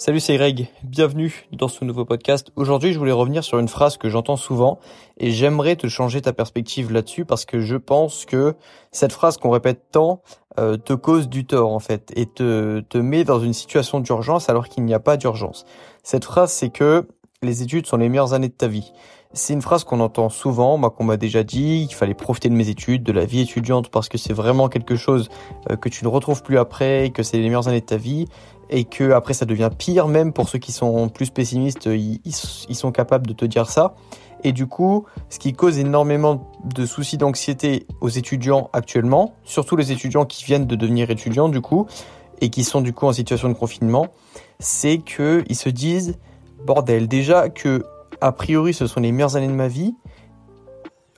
Salut, c'est Greg. Bienvenue dans ce nouveau podcast. Aujourd'hui, je voulais revenir sur une phrase que j'entends souvent et j'aimerais te changer ta perspective là-dessus parce que je pense que cette phrase qu'on répète tant euh, te cause du tort en fait et te, te met dans une situation d'urgence alors qu'il n'y a pas d'urgence. Cette phrase, c'est que les études sont les meilleures années de ta vie. C'est une phrase qu'on entend souvent, moi qu'on m'a déjà dit, qu'il fallait profiter de mes études, de la vie étudiante parce que c'est vraiment quelque chose euh, que tu ne retrouves plus après, que c'est les meilleures années de ta vie et que après ça devient pire même pour ceux qui sont plus pessimistes, ils, ils sont capables de te dire ça. Et du coup, ce qui cause énormément de soucis d'anxiété aux étudiants actuellement, surtout les étudiants qui viennent de devenir étudiants du coup, et qui sont du coup en situation de confinement, c'est que ils se disent bordel déjà que a priori ce sont les meilleures années de ma vie,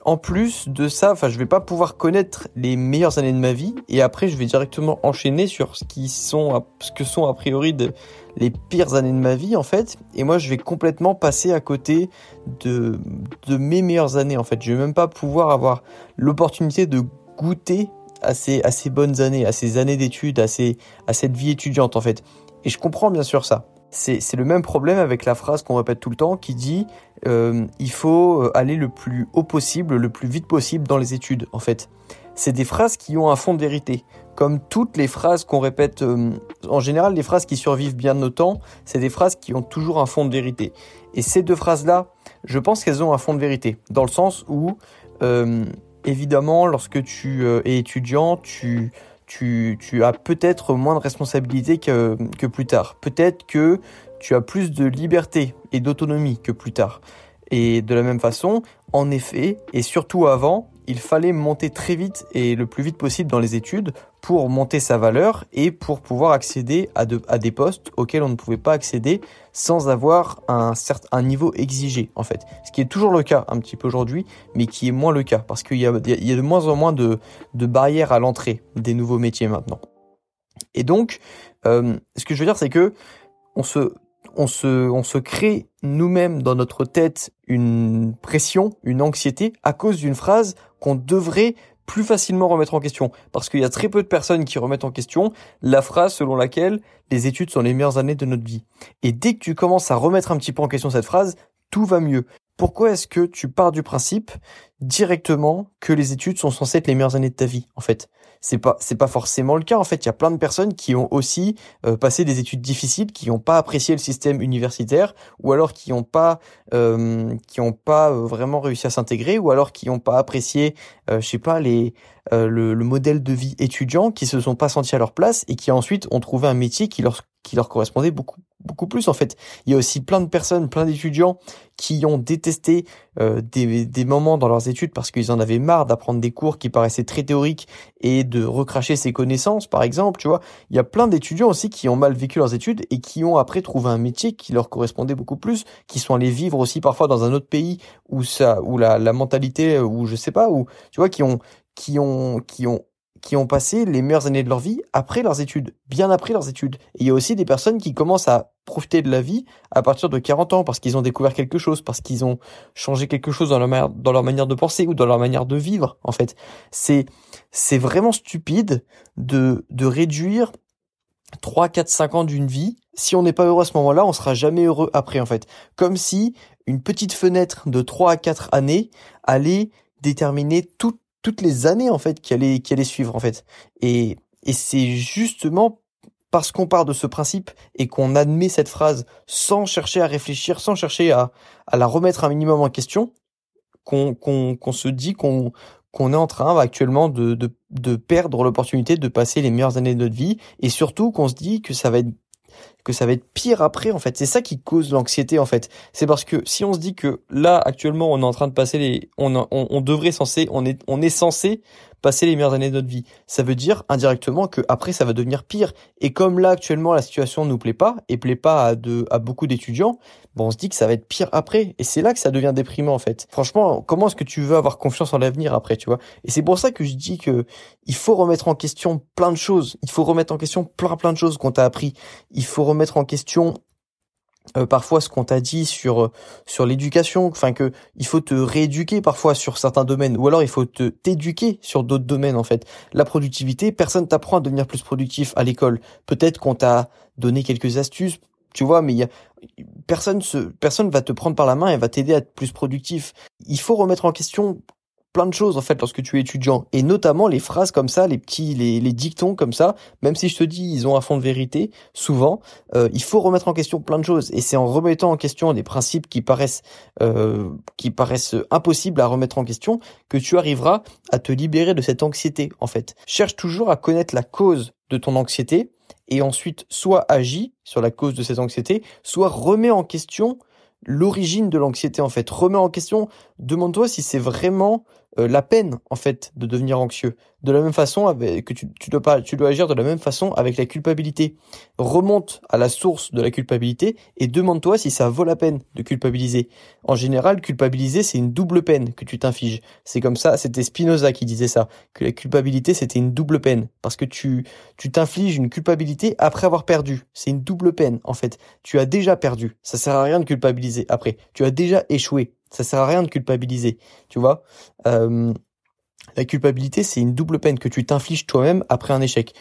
en plus de ça, enfin, je vais pas pouvoir connaître les meilleures années de ma vie et après, je vais directement enchaîner sur ce qui sont, ce que sont a priori les pires années de ma vie en fait. Et moi, je vais complètement passer à côté de, mes meilleures années en fait. Je vais même pas pouvoir avoir l'opportunité de goûter à ces, bonnes années, à ces années d'études, à à cette vie étudiante en fait. Et je comprends bien sûr ça c'est le même problème avec la phrase qu'on répète tout le temps qui dit euh, il faut euh, aller le plus haut possible, le plus vite possible dans les études. En fait, c'est des phrases qui ont un fond de vérité. Comme toutes les phrases qu'on répète, euh, en général, les phrases qui survivent bien de nos temps, c'est des phrases qui ont toujours un fond de vérité. Et ces deux phrases-là, je pense qu'elles ont un fond de vérité, dans le sens où, évidemment, lorsque tu es étudiant, tu tu, as peut-être moins de responsabilités que, plus tard. Peut-être que tu as plus de liberté et d'autonomie que plus tard. Et de la même façon, en effet, et surtout avant, il fallait monter très vite et le plus vite possible dans les études pour monter sa valeur et pour pouvoir accéder à, des postes auxquels on ne pouvait pas accéder sans avoir un certain niveau exigé en fait. Ce qui est toujours le cas un petit peu aujourd'hui, mais qui est moins le cas parce qu'il y, a, de moins en moins de, barrières à l'entrée des nouveaux métiers maintenant. Et donc, euh, ce que je veux dire, c'est que on se on se, on se crée nous-mêmes dans notre tête une pression, une anxiété à cause d'une phrase qu'on devrait plus facilement remettre en question. Parce qu'il y a très peu de personnes qui remettent en question la phrase selon laquelle les études sont les meilleures années de notre vie. Et dès que tu commences à remettre un petit peu en question cette phrase, tout va mieux. Pourquoi est-ce que tu pars du principe directement que les études sont censées être les meilleures années de ta vie, en fait? c'est pas c'est pas forcément le cas en fait il y a plein de personnes qui ont aussi euh, passé des études difficiles qui n'ont pas apprécié le système universitaire ou alors qui n'ont pas euh, qui ont pas euh, vraiment réussi à s'intégrer ou alors qui n'ont pas apprécié je sais pas les le, le, modèle de vie étudiant qui se sont pas sentis à leur place et qui ensuite ont trouvé un métier qui leur qui leur correspondait beaucoup beaucoup plus en fait. Il y a aussi plein de personnes, plein d'étudiants qui ont détesté euh, des, des moments dans leurs études parce qu'ils en avaient marre d'apprendre des cours qui paraissaient très théoriques et de recracher ses connaissances par exemple, tu vois. Il y a plein d'étudiants aussi qui ont mal vécu leurs études et qui ont après trouvé un métier qui leur correspondait beaucoup plus, qui sont allés vivre aussi parfois dans un autre pays où ça où la, la mentalité ou je sais pas où tu vois qui ont qui ont qui ont qui ont passé les meilleures années de leur vie après leurs études, bien après leurs études. Et il y a aussi des personnes qui commencent à profiter de la vie à partir de 40 ans parce qu'ils ont découvert quelque chose, parce qu'ils ont changé quelque chose dans leur, manière, de penser ou dans leur manière de vivre, en fait. C'est, c'est vraiment stupide de, de réduire 3, 4, 5 ans d'une vie. Si on n'est pas heureux à ce moment-là, on sera jamais heureux après, en fait. Comme si une petite fenêtre de 3 à 4 années allait déterminer toute toutes les années en fait qui allaient qui allaient suivre en fait. Et et c'est justement parce qu'on part de ce principe et qu'on admet cette phrase sans chercher à réfléchir, sans chercher à, à la remettre un minimum en question, qu'on qu'on qu'on se dit qu'on qu'on est en train actuellement de, de, de perdre l'opportunité de passer les meilleures années de notre vie et surtout qu'on se dit que ça va être que ça va être pire après en fait. C'est ça qui cause l'anxiété en fait. C'est parce que si on se dit que là actuellement on est en train de passer les, on, on, on devrait censé, on est, on est censé passer les meilleures années de notre vie. Ça veut dire indirectement que après ça va devenir pire. Et comme là actuellement la situation nous plaît pas et plaît pas à, de, à beaucoup d'étudiants, bon on se dit que ça va être pire après. Et c'est là que ça devient déprimant en fait. Franchement, comment est-ce que tu veux avoir confiance en l'avenir après, tu vois? Et c'est pour ça que je dis que il faut remettre en question plein de choses. Il faut remettre en question plein plein de choses qu'on t'a appris. Il faut remettre en question euh, parfois ce qu'on t'a dit sur euh, sur l'éducation, enfin que il faut te rééduquer parfois sur certains domaines, ou alors il faut te t'éduquer sur d'autres domaines en fait. La productivité, personne t'apprend à devenir plus productif à l'école. Peut-être qu'on t'a donné quelques astuces tu vois, mais y a, personne se, personne va te prendre par la main et va t'aider à être plus productif. Il faut remettre en question plein de choses en fait lorsque tu es étudiant. Et notamment les phrases comme ça les petits les, les dictons comme ça même si je te dis ils ont un fond de vérité souvent euh, il faut remettre en question plein de choses. Et c'est en remettant en question des principes qui paraissent euh, qui paraissent impossibles à remettre en question que tu arriveras à te libérer de cette anxiété en fait. Cherche toujours à connaître la cause de ton anxiété et ensuite soit agis sur la cause de cette anxiété soit remets en question l'origine de l'anxiété en fait. Remets en question demande-toi si c'est vraiment euh, la peine en fait de devenir anxieux. De la même façon avec, que tu, tu dois pas, tu dois agir de la même façon avec la culpabilité. Remonte à la source de la culpabilité et demande-toi si ça vaut la peine de culpabiliser. En général, culpabiliser c'est une double peine que tu t'infliges. C'est comme ça, c'était Spinoza qui disait ça, que la culpabilité c'était une double peine parce que tu tu t'infliges une culpabilité après avoir perdu. C'est une double peine en fait. Tu as déjà perdu. Ça sert à rien de culpabiliser après. Tu as déjà échoué. Ça sert à rien de culpabiliser, tu vois. La culpabilité, c'est une double peine que tu t'infliges toi-même après un échec.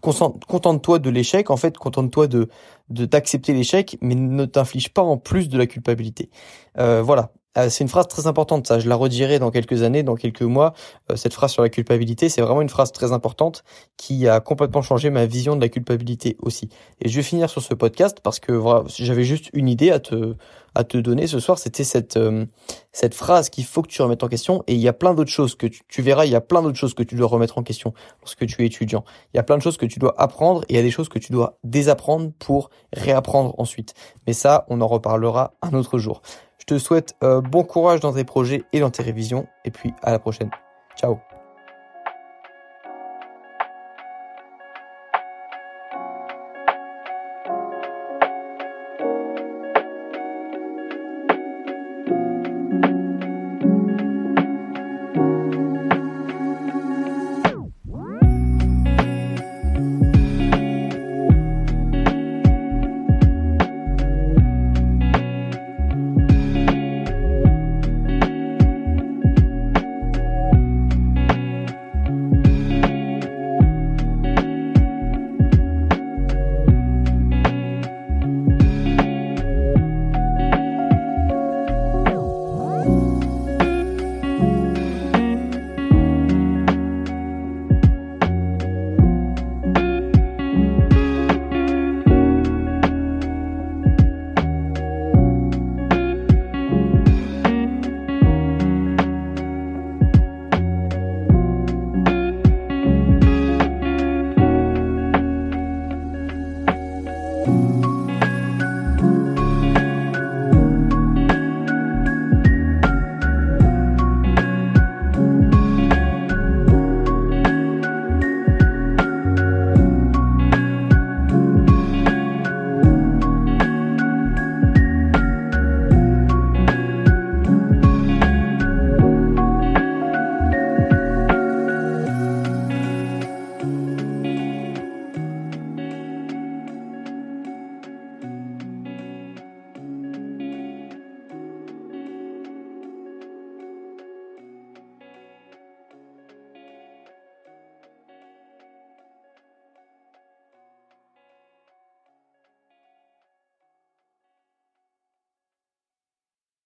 Contente-toi de l'échec, en fait, contente-toi de d'accepter l'échec, mais ne t'inflige pas en plus de la culpabilité. Voilà. Euh, c'est une phrase très importante, ça. Je la redirai dans quelques années, dans quelques mois. Euh, cette phrase sur la culpabilité, c'est vraiment une phrase très importante qui a complètement changé ma vision de la culpabilité aussi. Et je vais finir sur ce podcast parce que voilà, j'avais juste une idée à te à te donner ce soir. C'était cette euh, cette phrase qu'il faut que tu remettes en question. Et il y a plein d'autres choses que tu, tu verras. Il y a plein d'autres choses que tu dois remettre en question lorsque tu es étudiant. Il y a plein de choses que tu dois apprendre et il y a des choses que tu dois désapprendre pour réapprendre ensuite. Mais ça, on en reparlera un autre jour. Je te souhaite euh, bon courage dans tes projets et dans tes révisions. Et puis à la prochaine. Ciao